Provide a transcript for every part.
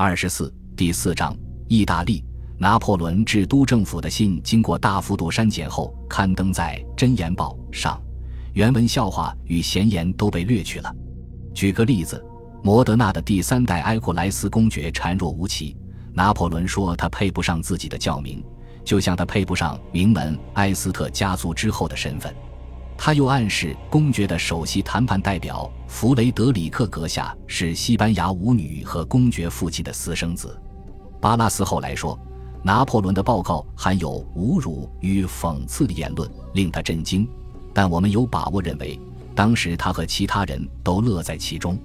二十四第四章，意大利拿破仑致都政府的信经过大幅度删减后，刊登在《真言报》上。原文笑话与闲言都被略去了。举个例子，摩德纳的第三代埃库莱斯公爵孱弱无奇，拿破仑说他配不上自己的教名，就像他配不上名门埃斯特家族之后的身份。他又暗示公爵的首席谈判代表弗雷德里克阁下是西班牙舞女和公爵父亲的私生子。巴拉斯后来说，拿破仑的报告含有侮辱与讽刺的言论，令他震惊。但我们有把握认为，当时他和其他人都乐在其中。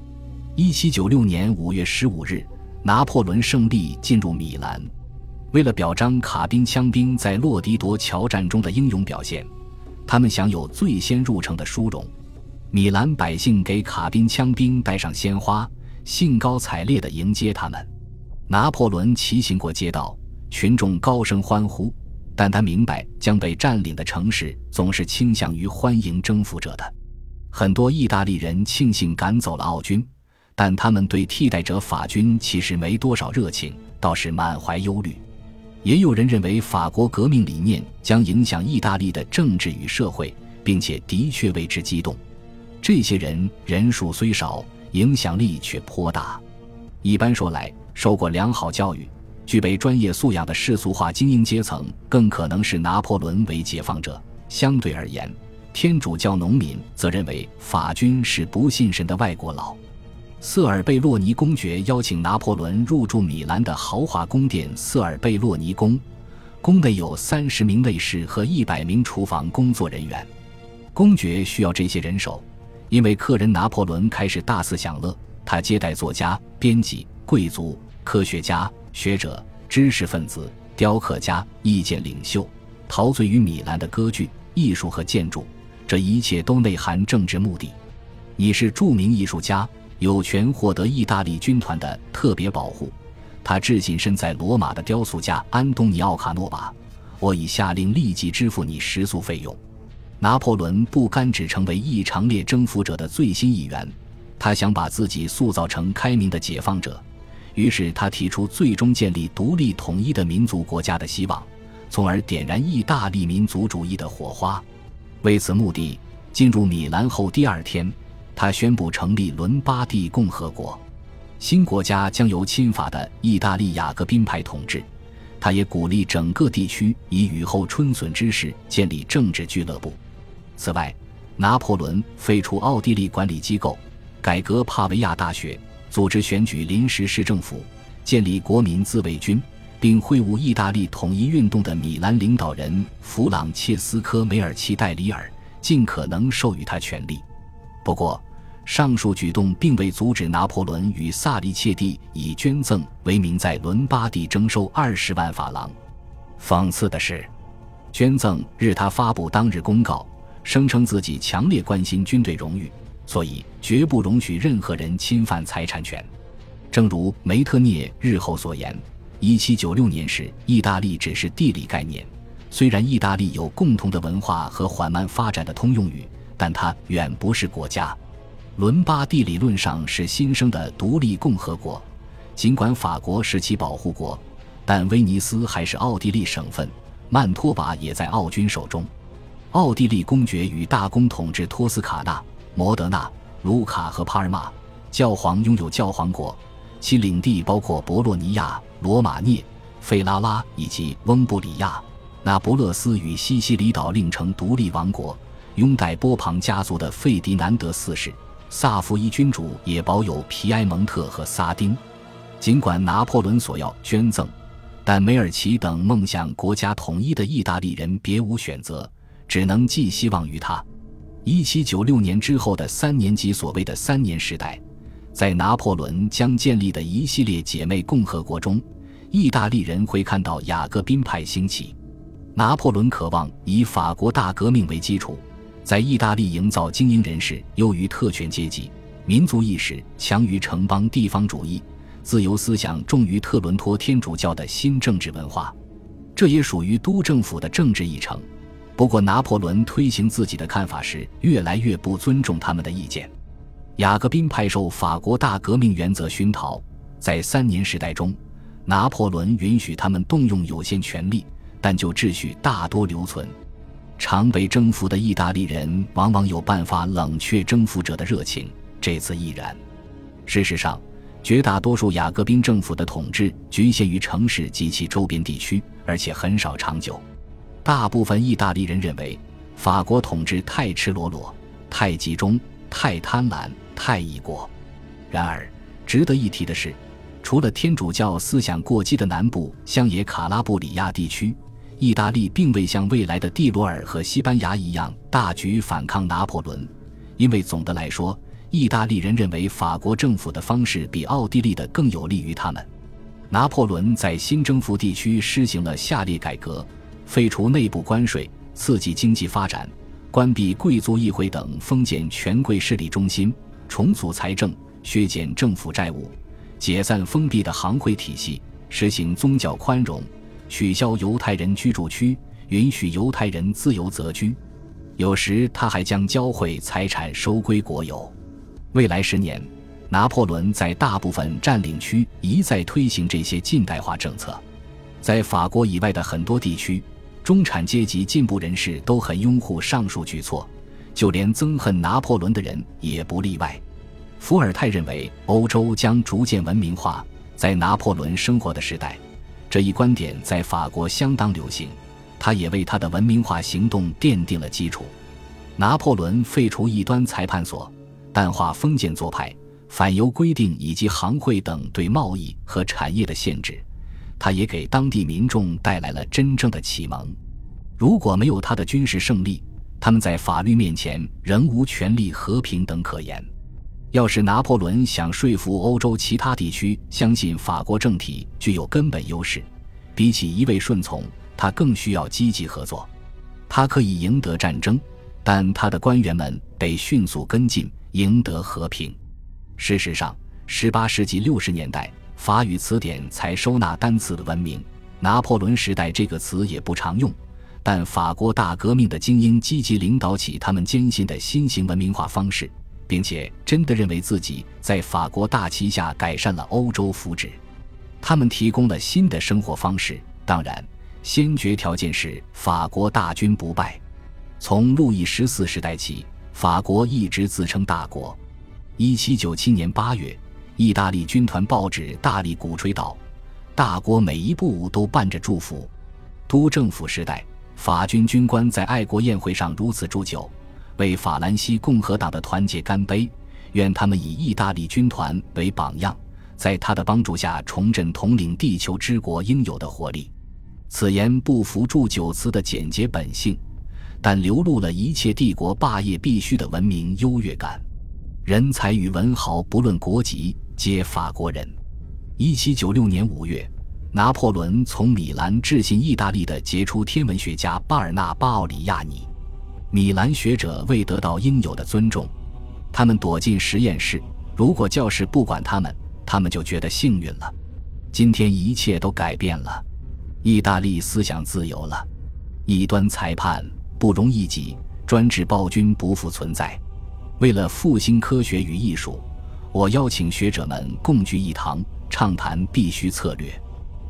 一七九六年五月十五日，拿破仑胜利进入米兰。为了表彰卡宾枪兵在洛迪夺桥战中的英勇表现。他们享有最先入城的殊荣，米兰百姓给卡宾枪兵带上鲜花，兴高采烈地迎接他们。拿破仑骑行过街道，群众高声欢呼，但他明白将被占领的城市总是倾向于欢迎征服者的。很多意大利人庆幸赶走了奥军，但他们对替代者法军其实没多少热情，倒是满怀忧虑。也有人认为法国革命理念将影响意大利的政治与社会，并且的确为之激动。这些人人数虽少，影响力却颇大。一般说来，受过良好教育、具备专业素养的世俗化精英阶层，更可能是拿破仑为解放者。相对而言，天主教农民则认为法军是不信神的外国佬。瑟尔贝洛尼公爵邀请拿破仑入住米兰的豪华宫殿瑟尔贝洛尼宫，宫内有三十名内侍和一百名厨房工作人员。公爵需要这些人手，因为客人拿破仑开始大肆享乐。他接待作家、编辑、贵族、科学家、学者、知识分子、雕刻家、意见领袖，陶醉于米兰的歌剧、艺术和建筑。这一切都内含政治目的。你是著名艺术家。有权获得意大利军团的特别保护。他致信身在罗马的雕塑家安东尼奥·卡诺瓦：“我已下令立即支付你食宿费用。”拿破仑不甘只成为一长列征服者的最新一员，他想把自己塑造成开明的解放者。于是他提出最终建立独立统一的民族国家的希望，从而点燃意大利民族主义的火花。为此目的，进入米兰后第二天。他宣布成立伦巴第共和国，新国家将由亲法的意大利雅各宾派统治。他也鼓励整个地区以雨后春笋之势建立政治俱乐部。此外，拿破仑废除奥地利管理机构，改革帕维亚大学，组织选举临时市政府，建立国民自卫军，并会晤意大利统一运动的米兰领导人弗朗切斯科梅尔奇代里尔，尽可能授予他权力。不过，上述举动并未阻止拿破仑与萨利切蒂以捐赠为名在伦巴第征收二十万法郎。讽刺的是，捐赠日他发布当日公告，声称自己强烈关心军队荣誉，所以绝不容许任何人侵犯财产权。正如梅特涅日后所言，一七九六年时，意大利只是地理概念，虽然意大利有共同的文化和缓慢发展的通用语。但它远不是国家。伦巴第理论上是新生的独立共和国，尽管法国是其保护国，但威尼斯还是奥地利省份，曼托瓦也在奥军手中。奥地利公爵与大公统治托斯卡纳、摩德纳、卢卡和帕尔马，教皇拥有教皇国，其领地包括博洛尼亚、罗马涅、费拉拉以及翁布里亚。那不勒斯与西西里岛另成独立王国。拥戴波旁家族的费迪南德四世、萨伏伊君主也保有皮埃蒙特和撒丁。尽管拿破仑索要捐赠，但梅尔奇等梦想国家统一的意大利人别无选择，只能寄希望于他。一七九六年之后的三年级所谓的三年时代，在拿破仑将建立的一系列姐妹共和国中，意大利人会看到雅各宾派兴起。拿破仑渴望以法国大革命为基础。在意大利营造精英人士优于特权阶级、民族意识强于城邦地方主义、自由思想重于特伦托天主教的新政治文化，这也属于都政府的政治议程。不过，拿破仑推行自己的看法时，越来越不尊重他们的意见。雅各宾派受法国大革命原则熏陶，在三年时代中，拿破仑允许他们动用有限权力，但就秩序大多留存。常被征服的意大利人往往有办法冷却征服者的热情，这次亦然。事实上，绝大多数雅各宾政府的统治局限于城市及其周边地区，而且很少长久。大部分意大利人认为，法国统治太赤裸裸、太集中、太贪婪、太异国。然而，值得一提的是，除了天主教思想过激的南部乡野卡拉布里亚地区，意大利并未像未来的蒂罗尔和西班牙一样大举反抗拿破仑，因为总的来说，意大利人认为法国政府的方式比奥地利的更有利于他们。拿破仑在新征服地区施行了下列改革：废除内部关税，刺激经济发展，关闭贵族议会等封建权贵势力中心，重组财政，削减政府债务，解散封闭的行会体系，实行宗教宽容。取消犹太人居住区，允许犹太人自由择居。有时他还将教会财产收归国有。未来十年，拿破仑在大部分占领区一再推行这些近代化政策。在法国以外的很多地区，中产阶级进步人士都很拥护上述举措，就连憎恨拿破仑的人也不例外。伏尔泰认为，欧洲将逐渐文明化，在拿破仑生活的时代。这一观点在法国相当流行，他也为他的文明化行动奠定了基础。拿破仑废除异端裁判所，淡化封建左派、反犹规定以及行会等对贸易和产业的限制。他也给当地民众带来了真正的启蒙。如果没有他的军事胜利，他们在法律面前仍无权利和平等可言。要是拿破仑想说服欧洲其他地区相信法国政体具有根本优势，比起一味顺从，他更需要积极合作。他可以赢得战争，但他的官员们得迅速跟进，赢得和平。事实上，18世纪60年代，法语词典才收纳单词的文明。拿破仑时代这个词也不常用，但法国大革命的精英积极领导起他们坚信的新型文明化方式。并且真的认为自己在法国大旗下改善了欧洲福祉，他们提供了新的生活方式。当然，先决条件是法国大军不败。从路易十四时代起，法国一直自称大国。一七九七年八月，意大利军团报纸大力鼓吹道：“大国每一步都伴着祝福。”督政府时代，法军军官在爱国宴会上如此祝酒。为法兰西共和党的团结干杯！愿他们以意大利军团为榜样，在他的帮助下重振统领地球之国应有的活力。此言不符祝酒词的简洁本性，但流露了一切帝国霸业必须的文明优越感。人才与文豪，不论国籍，皆法国人。一七九六年五月，拿破仑从米兰致信意大利的杰出天文学家巴尔纳巴奥里亚尼。米兰学者未得到应有的尊重，他们躲进实验室。如果教室不管他们，他们就觉得幸运了。今天一切都改变了，意大利思想自由了，异端裁判不容一己，专制暴君不复存在。为了复兴科学与艺术，我邀请学者们共聚一堂，畅谈必须策略。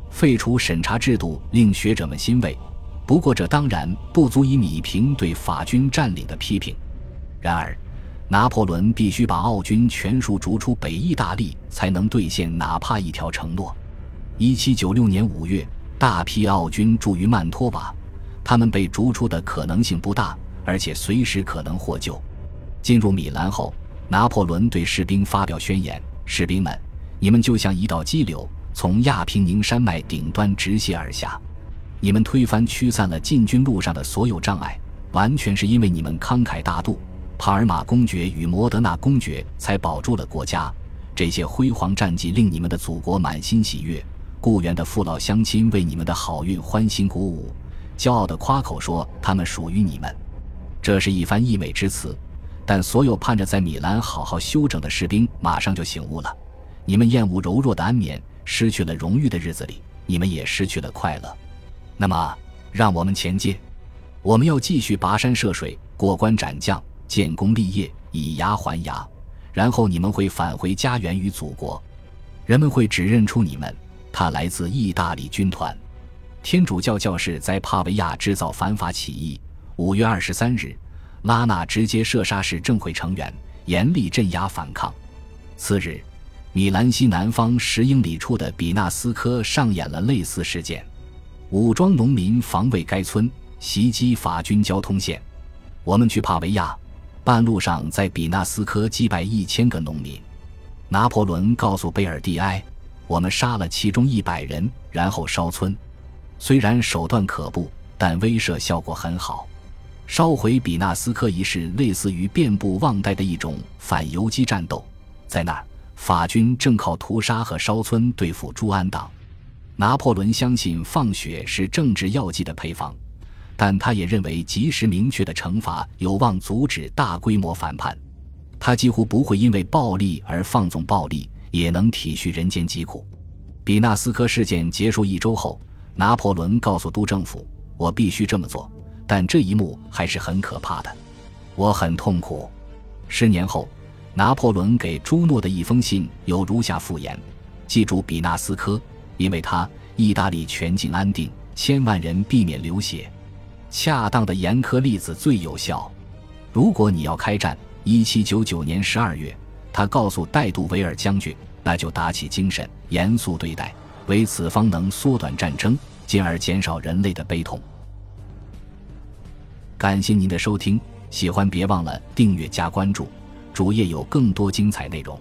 废除审查制度令学者们欣慰。不过，这当然不足以米平对法军占领的批评。然而，拿破仑必须把奥军全数逐出北意大利，才能兑现哪怕一条承诺。一七九六年五月，大批奥军驻于曼托瓦，他们被逐出的可能性不大，而且随时可能获救。进入米兰后，拿破仑对士兵发表宣言：“士兵们，你们就像一道激流，从亚平宁山脉顶端直泻而下。”你们推翻驱散了进军路上的所有障碍，完全是因为你们慷慨大度。帕尔马公爵与摩德纳公爵才保住了国家。这些辉煌战绩令你们的祖国满心喜悦，故园的父老乡亲为你们的好运欢欣鼓舞，骄傲地夸口说他们属于你们。这是一番溢美之词，但所有盼着在米兰好好休整的士兵马上就醒悟了：你们厌恶柔弱的安眠，失去了荣誉的日子里，你们也失去了快乐。那么，让我们前进。我们要继续跋山涉水，过关斩将，建功立业，以牙还牙。然后你们会返回家园与祖国。人们会指认出你们，他来自意大利军团。天主教教士在帕维亚制造反法起义。五月二十三日，拉纳直接射杀市政会成员，严厉镇压反抗。次日，米兰西南方十英里处的比纳斯科上演了类似事件，武装农民防卫该村，袭击法军交通线。我们去帕维亚，半路上在比纳斯科击败一千个农民。拿破仑告诉贝尔蒂埃：“我们杀了其中一百人，然后烧村。虽然手段可怖，但威慑效果很好。烧毁比纳斯科一事类似于遍布旺代的一种反游击战斗。在那儿，法军正靠屠杀和烧村对付朱安党。拿破仑相信放血是政治药剂的配方。”但他也认为，及时明确的惩罚有望阻止大规模反叛。他几乎不会因为暴力而放纵暴力，也能体恤人间疾苦。比纳斯科事件结束一周后，拿破仑告诉督政府：“我必须这么做，但这一幕还是很可怕的，我很痛苦。”十年后，拿破仑给朱诺的一封信有如下复言：“记住比纳斯科，因为他，意大利全境安定，千万人避免流血。”恰当的严苛例子最有效。如果你要开战，一七九九年十二月，他告诉戴杜维尔将军，那就打起精神，严肃对待，为此方能缩短战争，进而减少人类的悲痛。感谢您的收听，喜欢别忘了订阅加关注，主页有更多精彩内容。